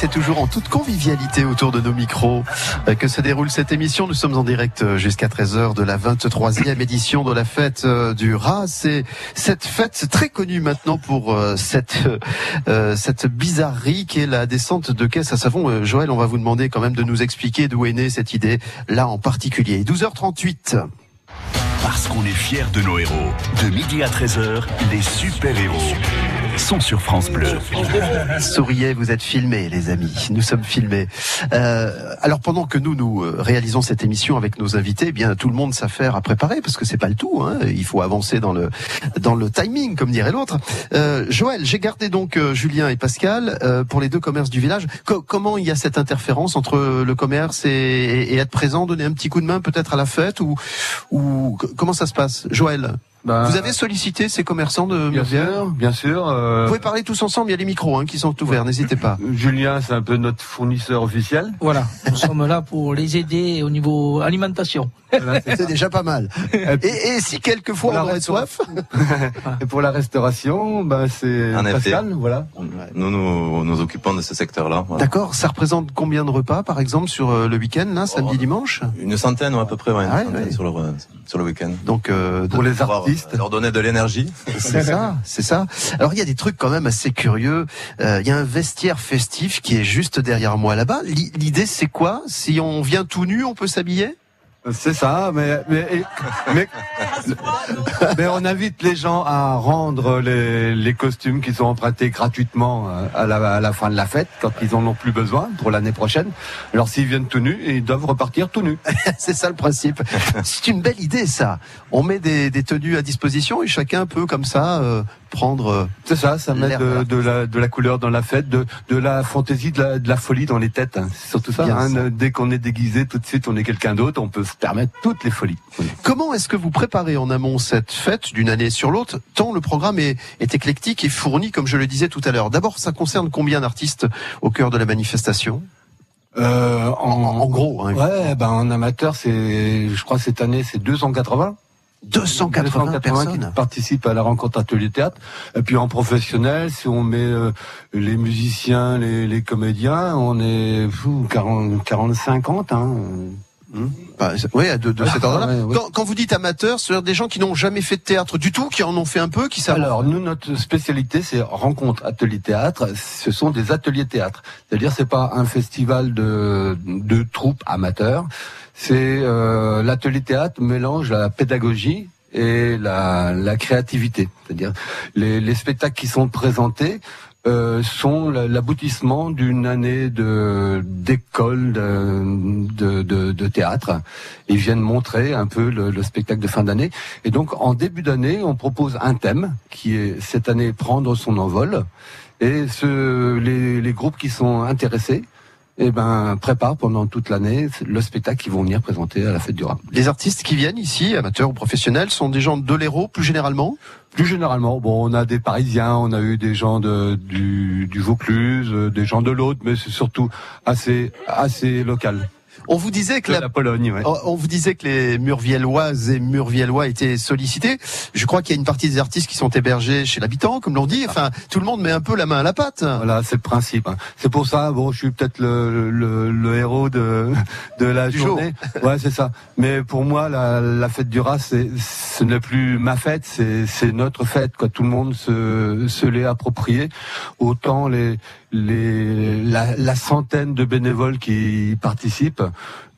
C'est toujours en toute convivialité autour de nos micros euh, que se déroule cette émission. Nous sommes en direct euh, jusqu'à 13h de la 23e édition de la fête euh, du rat. C'est cette fête très connue maintenant pour cette cette bizarrerie qui est la descente de caisse à savon. Joël, on va vous demander quand même de nous expliquer d'où est née cette idée là en particulier. 12h38. Parce qu'on est fiers de nos héros. De midi à 13h, les super-héros sont sur France Bleu. Souriez, vous êtes filmés, les amis. Nous sommes filmés. Euh, alors pendant que nous nous euh, réalisons cette émission avec nos invités, eh bien tout le monde s'affaire à préparer parce que c'est pas le tout. Hein. Il faut avancer dans le dans le timing, comme dirait l'autre. Euh, Joël, j'ai gardé donc euh, Julien et Pascal euh, pour les deux commerces du village. Co- comment il y a cette interférence entre le commerce et, et être présent, donner un petit coup de main peut-être à la fête ou ou comment ça se passe, Joël Vous avez sollicité ces commerçants de Bah, Bien sûr, bien sûr. euh, Vous pouvez parler tous ensemble, il y a les micros hein, qui sont ouverts, n'hésitez pas. Julien, c'est un peu notre fournisseur officiel. Voilà, nous sommes là pour les aider au niveau alimentation. C'est déjà pas mal. Et, et si quelquefois on aurait soif Et pour la restauration, ben c'est En effet. Pascal, voilà. Nous nous, nous occupons de ce secteur-là. voilà. D'accord, ça représente combien de repas par exemple sur euh, le week-end, là, samedi, dimanche? Une centaine ou à peu près, ouais, une Ah ouais, centaine ouais. sur le sur le week-end. Donc euh, Pour les Pouvoir, artistes. leur donner de l'énergie. C'est ça, c'est ça. Alors il y a des trucs quand même assez curieux. Euh, Il y a un vestiaire festif qui est juste derrière moi là-bas. L'i- L'idée c'est quoi? Si on vient tout nu, on peut s'habiller? C'est ça, mais mais, mais mais on invite les gens à rendre les, les costumes qu'ils ont empruntés gratuitement euh, à la, à la fin de la fête, quand ils en ont plus besoin pour l'année prochaine. Alors s'ils viennent tout nus, ils doivent repartir tout nus. C'est ça le principe. C'est une belle idée ça. On met des, des tenues à disposition et chacun peut comme ça euh, prendre. euh, C'est ça, ça met de, la, de la couleur dans la fête, de, de la fantaisie, de la, de la folie dans les têtes. hein. C'est surtout ça. Hein. ça. Dès qu'on est déguisé, tout de suite, on est quelqu'un d'autre, on peut se permettre toutes les folies. Comment est-ce que vous préparez en amont cette fête d'une année sur l'autre Tant le programme est, est éclectique et fourni, comme je le disais tout à l'heure? D'abord, ça concerne combien d'artistes au cœur de la manifestation? Euh, en, En gros, hein, Ouais, ben en amateur, c'est, je crois cette année, c'est 280. 280 qui personnes. participent à la rencontre atelier théâtre. Et puis en professionnel, si on met euh, les musiciens, les, les comédiens, on est fou, 40, 40 50. Hein. Pas, Ah, c'est- oui, de, de cet ordre-là. ouais, ouais. Quand, quand vous dites amateurs, c'est des gens qui n'ont jamais fait de théâtre du tout, qui en ont fait un peu, qui savent. Alors, nous, notre spécialité, c'est rencontre, atelier théâtre. Ce sont des ateliers théâtre. C'est-à-dire, c'est pas un festival de, de troupes amateurs. C'est euh, l'atelier théâtre mélange la pédagogie et la, créativité. C'est-à-dire, les, les spectacles qui sont présentés euh, sont la- l'aboutissement d'une année de d'école de, de, de, théâtre. Ils viennent montrer un peu le, le spectacle de fin d'année. Et donc, en début d'année, on propose un thème qui est cette année prendre son envol. Et ce, les groupes qui sont intéressés, eh ben, préparent pendant toute l'année le spectacle qu'ils vont venir présenter à la fête du rap. Les artistes qui viennent ici, amateurs ou professionnels, sont des gens de l'Hérault, plus généralement? Plus généralement, bon, on a des Parisiens, on a eu des gens de, du, du Vaucluse, euh, des gens de l'autre, mais c'est surtout assez, assez local. On vous disait que la, la Pologne, ouais. on vous disait que les Murvielloises et Murviellois étaient sollicités. Je crois qu'il y a une partie des artistes qui sont hébergés chez l'habitant, comme l'on dit. Enfin, tout le monde met un peu la main à la pâte. Voilà, c'est le principe. hein. C'est pour ça, bon, je suis peut-être le, le, le héros de, de la Du journée. Ouais, c'est ça. Mais pour moi, la, la fête du rat, c'est, ce n'est plus ma fête, c'est, c'est notre fête. Quoi. Tout le monde se, se l'est approprié. Autant les, les, la, la centaine de bénévoles qui y participent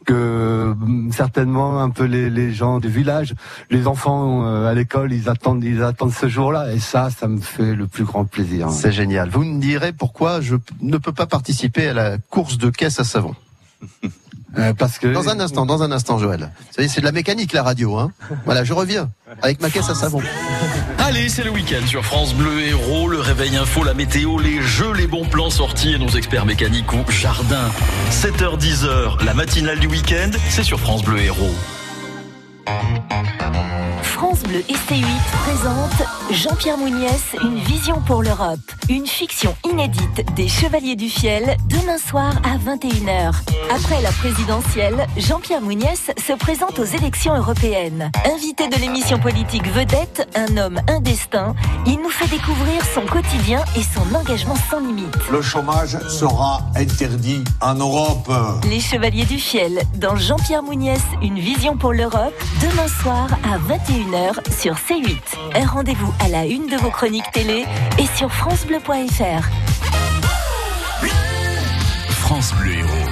que hum, certainement un peu les, les gens du village, les enfants euh, à l'école, ils attendent, ils attendent ce jour-là, et ça, ça me fait le plus grand plaisir. C'est génial. Vous me direz pourquoi je ne peux pas participer à la course de caisse à savon. Euh, parce que Dans un instant, dans un instant, Joël. Vous savez, c'est de la mécanique, la radio. Hein. Voilà, je reviens avec ma caisse à savon. Allez, c'est le week-end sur France Bleu Héros, le réveil info, la météo, les jeux, les bons plans sortis et nos experts mécaniques au jardin. 7h-10h, la matinale du week-end, c'est sur France Bleu Héros. France Bleu et C8 présente Jean-Pierre Mouniès, une vision pour l'Europe. Une fiction inédite des Chevaliers du Fiel, demain soir à 21h. Après la présidentielle, Jean-Pierre Mouniès se présente aux élections européennes. Invité de l'émission politique Vedette, un homme, un destin, il nous fait découvrir son quotidien et son engagement sans limite. Le chômage sera interdit en Europe. Les Chevaliers du Fiel, dans Jean-Pierre Mouniès, une vision pour l'Europe, demain soir à 21h sur C8. Un rendez-vous à la une de vos chroniques télé et sur FranceBleu.fr. France Bleu Héros.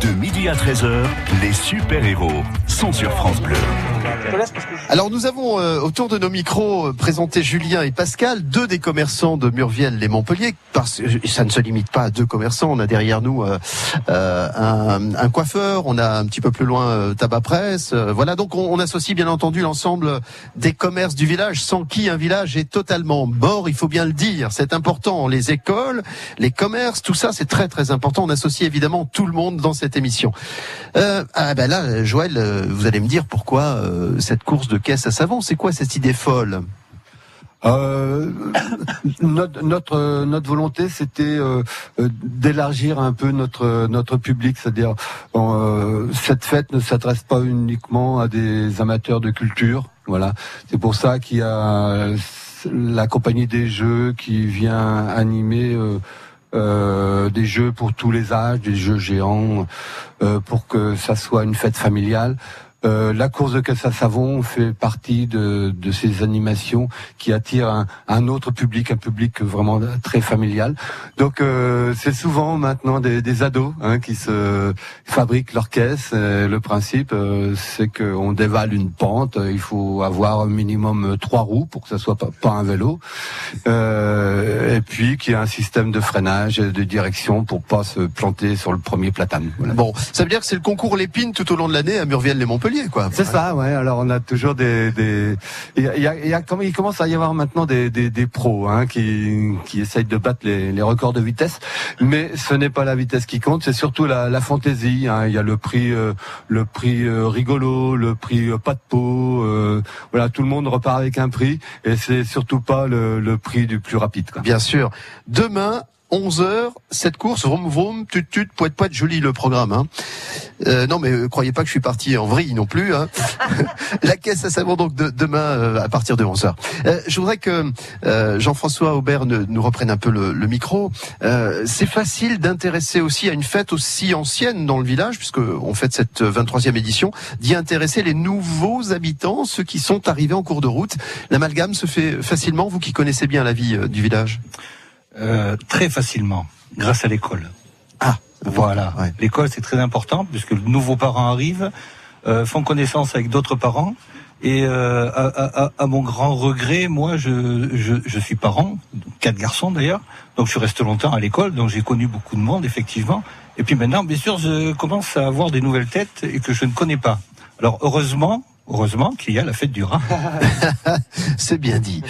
De à 13h, les super-héros sont sur France Bleu. Alors nous avons euh, autour de nos micros euh, présenté Julien et Pascal, deux des commerçants de Murviel et Montpellier, parce que ça ne se limite pas à deux commerçants. On a derrière nous euh, euh, un, un coiffeur, on a un petit peu plus loin euh, tabac presse. voilà, donc on, on associe bien entendu l'ensemble des commerces du village, sans qui un village est totalement mort. Il faut bien le dire, c'est important. Les écoles, les commerces, tout ça, c'est très très important. On associe évidemment tout le monde dans cette émission. Euh, ah ben là, Joël, euh, vous allez me dire pourquoi euh, cette course de caisse à savon, c'est quoi cette idée folle? Notre, notre notre volonté, c'était d'élargir un peu notre notre public, c'est-à-dire cette fête ne s'adresse pas uniquement à des amateurs de culture, voilà. C'est pour ça qu'il y a la compagnie des jeux qui vient animer. Euh, des jeux pour tous les âges, des jeux géants, euh, pour que ça soit une fête familiale. Euh, la course de caisse à savon fait partie de, de ces animations qui attirent un, un autre public, un public vraiment très familial. Donc euh, c'est souvent maintenant des, des ados hein, qui se fabriquent leur caisse. Euh, le principe, euh, c'est qu'on dévale une pente. Il faut avoir un minimum trois roues pour que ça soit pas, pas un vélo. Euh, et puis qu'il y ait un système de freinage et de direction pour pas se planter sur le premier platane. Voilà. Bon, ça veut dire que c'est le concours Lépine tout au long de l'année à Murviel-les-Montpellier, quoi. C'est ça, ouais. Alors on a toujours des, des... Il, y a, il y a- il commence à y avoir maintenant des, des, des pros hein, qui, qui essayent de battre les, les records de vitesse, mais ce n'est pas la vitesse qui compte, c'est surtout la, la fantaisie. hein. Il y a le prix, euh, le prix euh, rigolo, le prix euh, pas de peau. euh, voilà, tout le monde repart avec un prix, et c'est surtout pas le, le prix du plus rapide. Quoi. Bien sûr. Demain, 11h, cette course, vroom vroom, tut tut, poète poète, joli le programme. Hein. Euh, non mais euh, croyez pas que je suis parti en vrille non plus. Hein. La caisse à savon donc de- demain euh, à partir de 11h. Euh, je voudrais que euh, Jean-François Aubert ne- nous reprenne un peu le, le micro. C'est facile d'intéresser aussi à une fête aussi ancienne dans le village, puisque on fête cette 23e édition, d'y intéresser les nouveaux habitants, ceux qui sont arrivés en cours de route. L'amalgame se fait facilement, vous qui connaissez bien la vie du village. Euh, très facilement, grâce à l'école. Ah, voilà. L'école, c'est très important puisque de nouveaux parents arrivent, euh, font connaissance avec d'autres parents. Et euh, à, à- à- à mon grand regret, moi, je, je, je suis parent, quatre garçons d'ailleurs, donc je reste longtemps à l'école, donc j'ai connu beaucoup de monde, effectivement. Et puis maintenant, bien sûr, je commence à avoir des nouvelles têtes et que je ne connais pas. Alors heureusement, heureusement qu'il y a la fête du rat. C'est bien dit.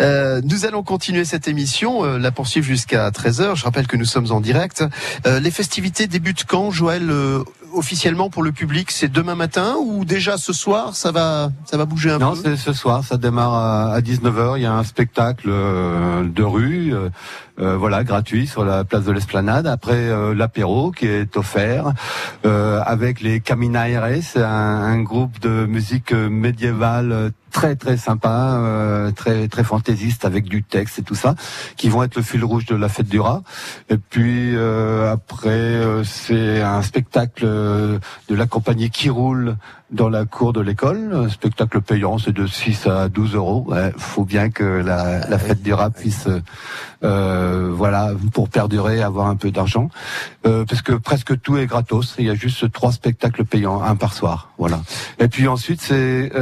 Euh, nous allons continuer cette émission, euh, la poursuivre jusqu'à 13h. Je rappelle que nous sommes en direct. Euh, les festivités débutent quand, Joël euh, Officiellement pour le public, c'est demain matin ou déjà ce soir Ça va, ça va bouger un Non, peu? c'est ce soir, ça démarre à, à 19h. Il y a un spectacle euh, de rue, euh, euh, voilà, gratuit sur la place de l'Esplanade. Après euh, l'apéro qui est offert euh, avec les Caminaires, un, un groupe de musique médiévale très très sympa, euh, très très fantaisiste avec du texte et tout ça, qui vont être le fil rouge de la fête du rat. Et puis euh, après, euh, c'est un spectacle euh, de la compagnie qui roule dans la cour de l'école. Un spectacle payant, c'est de 6 à 12 euros. Il faut bien que la, la fête du rap puisse, euh, voilà, pour perdurer, avoir un peu d'argent. Euh, parce que presque tout est gratos. Il y a juste trois spectacles payants, un par soir. Voilà. Et puis ensuite, c'est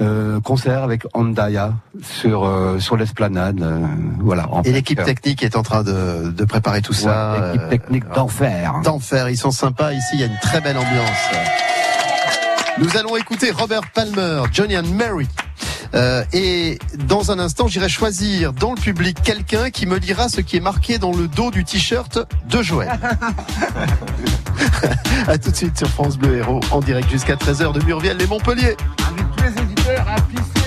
euh, euh, concert avec Andaya sur euh, sur l'esplanade. euh, voilà. en Et l'équipe technique est en train de, de préparer tout ça. L'équipe technique d'enfer. D'enfer, ils sont sympas ici, il y a une très belle ambiance. Nous allons écouter Robert Palmer, Johnny and Mary. Euh, et dans un instant, j'irai choisir dans le public quelqu'un qui me dira ce qui est marqué dans le dos du t-shirt de Joël. à tout de suite sur France Bleu Héros, en direct jusqu'à 13h de Murviel et Montpellier. Avec tous pisser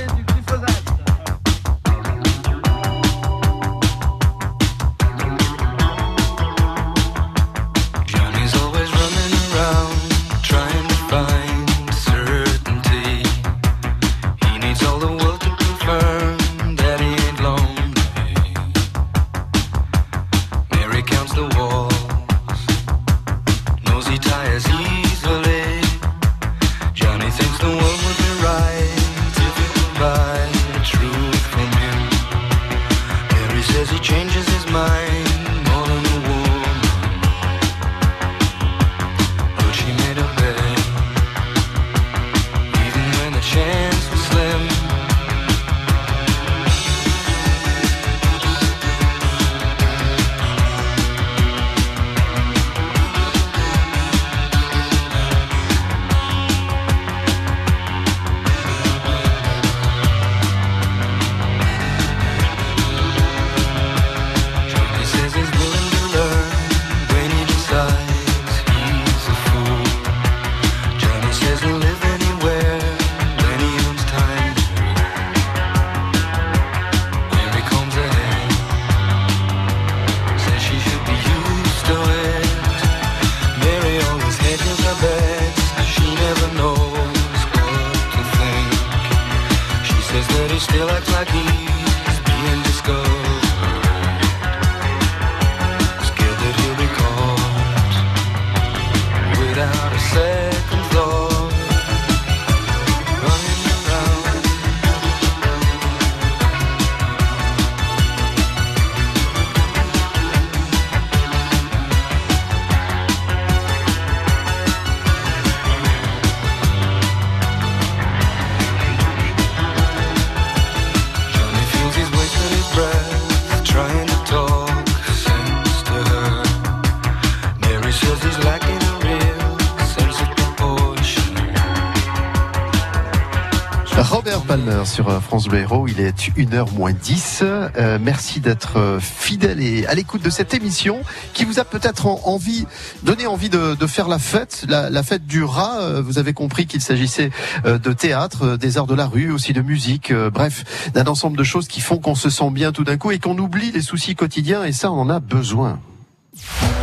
sur euh, France Bleu Héros, il est 1h moins 10. Euh, merci d'être euh, fidèle et à l'écoute de cette émission qui vous a peut-être en- envie, donné envie de, de faire la fête, la, la fête du rat. Vous avez compris qu'il s'agissait de théâtre, des arts de la rue, aussi de musique, euh, bref, d'un ensemble de choses qui font qu'on se sent bien tout d'un coup et qu'on oublie les soucis quotidiens et ça, on en a besoin.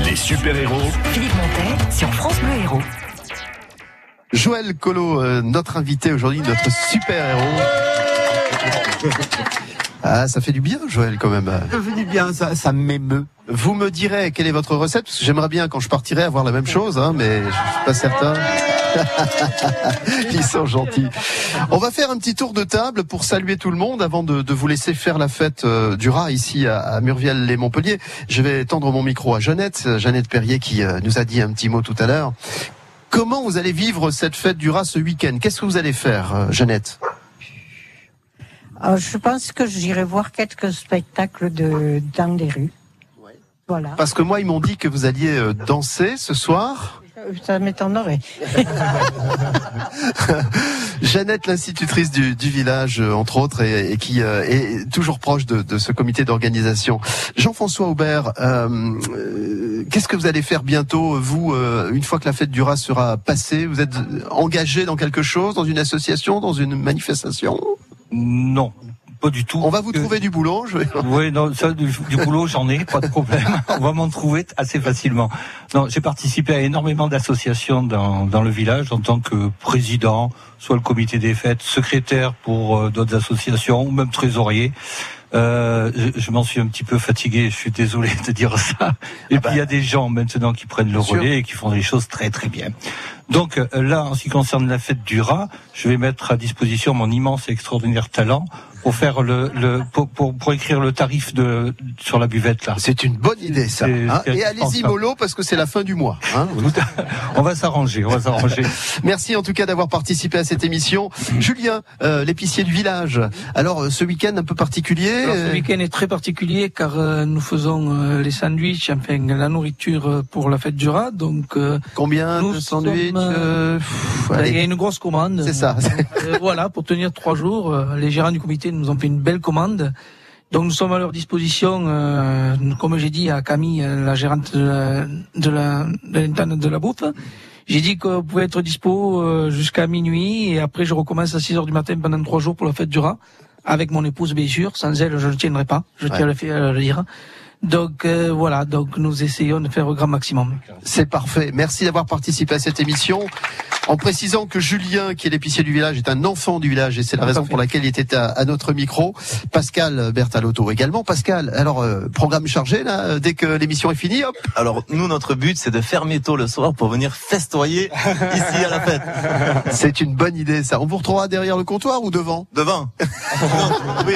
Les super-héros Philippe Montet sur France Bleu Héros. Joël Colo, euh, notre invité aujourd'hui, notre super-héros. Ah, ça fait du bien, Joël, quand même. Ça fait du bien, ça, ça m'émeut. Vous me direz quelle est votre recette, parce que j'aimerais bien, quand je partirai, avoir la même chose, hein, mais je suis pas certain. Ils sont gentils. On va faire un petit tour de table pour saluer tout le monde avant de, de vous laisser faire la fête euh, du rat ici à, à Murviel-les-Montpellier. Je vais tendre mon micro à Jeannette, Jeannette Perrier qui euh, nous a dit un petit mot tout à l'heure. Comment vous allez vivre cette fête du rat ce week-end? Qu'est-ce que vous allez faire, euh, Jeannette? Alors, je pense que j'irai voir quelques spectacles de, dans les rues. Voilà. Parce que moi, ils m'ont dit que vous alliez euh, danser ce soir. Ça m'étonnerait. Jeannette, l'institutrice du, du village, euh, entre autres, et, et qui euh, est toujours proche de, de ce comité d'organisation. Jean-François Aubert, euh, euh, qu'est-ce que vous allez faire bientôt, vous, euh, une fois que la fête du rat sera passée? Vous êtes engagé dans quelque chose, dans une association, dans une manifestation? Non, pas du tout. On va vous trouver du boulot. Je... Oui, non, ça, du, du boulot, j'en ai, pas de problème. On va m'en trouver assez facilement. Non, j'ai participé à énormément d'associations dans, dans le village en tant que président, soit le comité des fêtes, secrétaire pour euh, d'autres associations, ou même trésorier. Euh, je, je m'en suis un petit peu fatigué, je suis désolé de dire ça. Et puis il y a des gens maintenant qui prennent le sûr. relais et qui font des choses très très bien. Donc euh, là, en ce qui concerne la fête du rat, je vais mettre à disposition mon immense et extraordinaire talent pour faire le, le pour, pour, pour écrire le tarif de sur la buvette là. C'est une bonne idée ça. Hein. et allez-y mollo parce que c'est la fin du mois. hein. On va s'arranger, on va s'arranger. Merci en tout cas d'avoir participé à cette émission. Julien, euh, l'épicier du village. Alors euh, ce week-end un peu particulier. Alors, ce euh, week-end est très particulier car euh, nous faisons euh, les sandwichs, enfin la nourriture euh, pour la fête du rat. Donc euh, combien nous de sandwichs? Euh, pff, Il y a une grosse commande. C'est ça. Euh, voilà, pour tenir trois jours, euh, les gérants du comité nous ont fait une belle commande. Donc nous sommes à leur disposition, euh, comme j'ai dit à Camille, la gérante de la, de la, de de la bouffe. J'ai dit que vous pouvez être dispo jusqu'à minuit et après je recommence à 6 heures du matin pendant trois jours pour la fête du rat avec mon épouse bien sûr. Sans elle, je ne tiendrai pas. Je tiens à le faire- à le dire. Donc euh, voilà, donc nous essayons de faire au grand maximum. C'est parfait. Merci d'avoir participé à cette émission. En précisant que Julien, qui est l'épicier du village, est un enfant du village et c'est la raison pour laquelle il était à, à notre micro. Pascal Bertalotto également. Pascal, alors euh, programme chargé là, euh, dès que l'émission est finie, hop. Alors nous, notre but, c'est de fermer tôt le soir pour venir festoyer ici à la fête. C'est une bonne idée ça. On vous retrouvera derrière le comptoir ou devant? Devant. oui.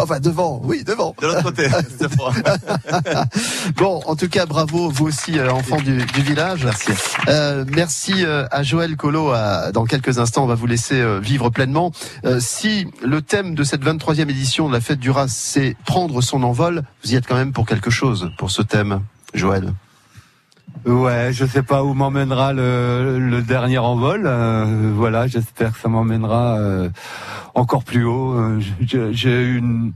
Enfin devant, oui devant. De l'autre côté. bon, en tout cas, bravo, vous aussi, euh, enfant du, du village. Merci. Euh, merci euh, à Joël Colo. À- dans quelques instants, on va vous laisser euh, vivre pleinement. Euh, si le thème de cette 23e édition de la fête du Ras, c'est prendre son envol, vous y êtes quand même pour quelque chose, pour ce thème, Joël. Ouais, je sais pas où m'emmènera le, le dernier envol. euh, voilà, j'espère que ça m'emmènera euh, encore plus haut. Euh, j'ai- une,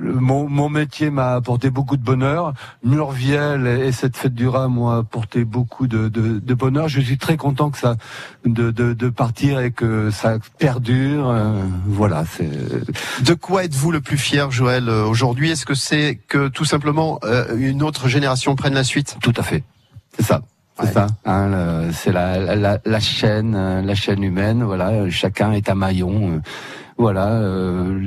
mon, mon métier m'a apporté beaucoup de bonheur. Murviel et, et cette fête du rat m'ont apporté beaucoup de, de, de bonheur. Je suis très content que ça de, de, de partir et que ça perdure. euh, voilà, c'est. De quoi êtes-vous le plus fier, Joël, euh, aujourd'hui? Est-ce que c'est que tout simplement euh, une autre génération prenne la suite? Tout à fait. C'est ça. C'est ça. hein, c'est la, la, la- chaîne, euh, la chaîne humaine. Voilà, chacun est un maillon. euh, voilà. euh,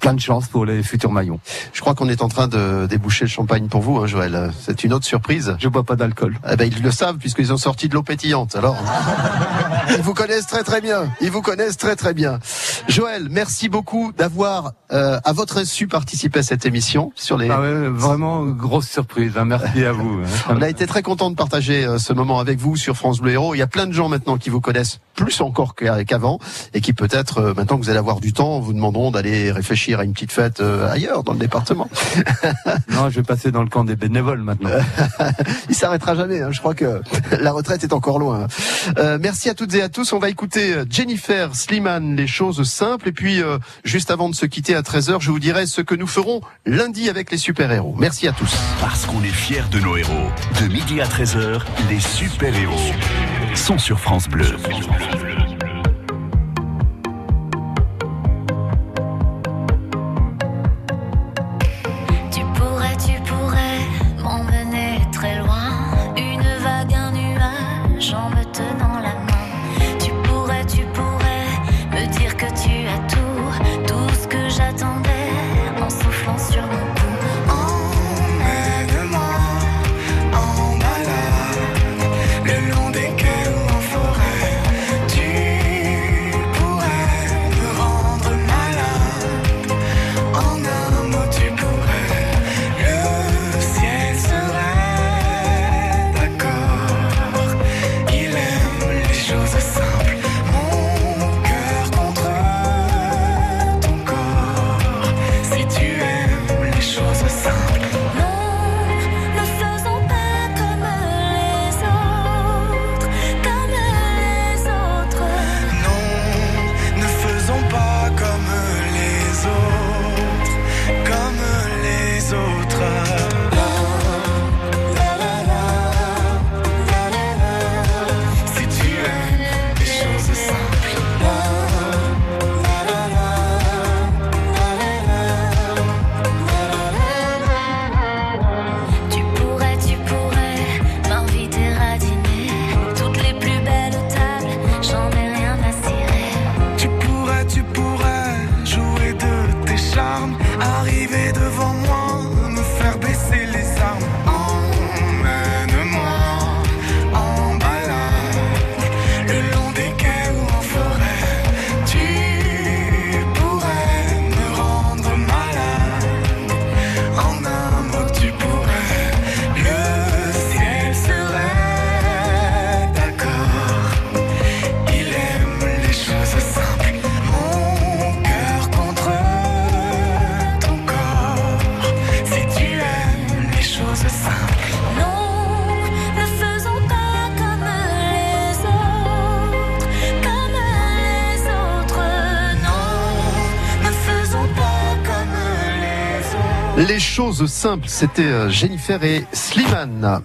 plein de chance pour les futurs maillons. Je crois qu'on est en train de déboucher le champagne pour vous, hein, Joël. C'est une autre surprise. Je bois pas d'alcool. Eh ben, ils le savent puisqu'ils ont sorti de l'eau pétillante. Alors, ils vous connaissent très très bien. Ils vous connaissent très très bien. Joël, merci beaucoup d'avoir, euh, à votre insu, participé à cette émission sur les. Ah ouais, vraiment grosse surprise. hein, merci à vous. hein. On a été très content de partager euh, ce moment avec vous sur France Bleu Héros. Il y a plein de gens maintenant qui vous connaissent plus encore qu'avant et qui peut-être, euh, maintenant que vous allez avoir du temps, vous demanderont bon d'aller réfléchir à une petite fête euh, ailleurs dans le département. Non, je vais passer dans le camp des bénévoles maintenant. Il s'arrêtera jamais. hein. Je crois que la retraite est encore loin. Euh, merci à toutes et à tous. On va écouter euh, Jennifer Sliman, les choses simples. Et puis, euh, juste avant de se quitter à 13h, je vous dirai ce que nous ferons lundi avec les super-héros. Merci à tous. Parce qu'on est fiers de nos héros. De midi à 13h, les super-héros sont sur France Bleu. Les. Les simples, c'était euh, Jennifer et Slimane.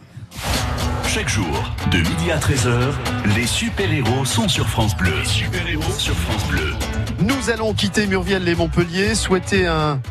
Chaque jour, de midi à 13h, les super-héros sont sur France Bleu. Les super-héros sur France Bleu. Nous allons quitter Murviel et Montpellier, souhaiter un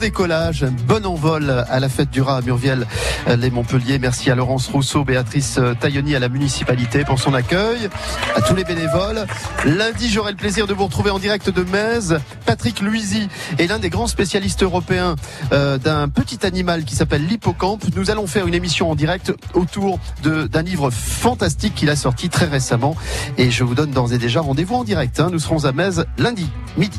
décollage, bon envol à la fête du rat à Murviel les Montpellier. Merci à Laurence Rousseau, Béatrice Tailloni à la municipalité pour son accueil, à tous les bénévoles. Lundi, j'aurai le plaisir de vous retrouver en direct de Metz. Patrick Luisi est l'un des grands spécialistes européens euh, d'un petit animal qui s'appelle l'hippocampe. Nous allons faire une émission en direct autour d'un livre fantastique qu'il a sorti très récemment et je vous donne d'ores et déjà rendez-vous en direct. hein. Nous serons à Metz lundi midi.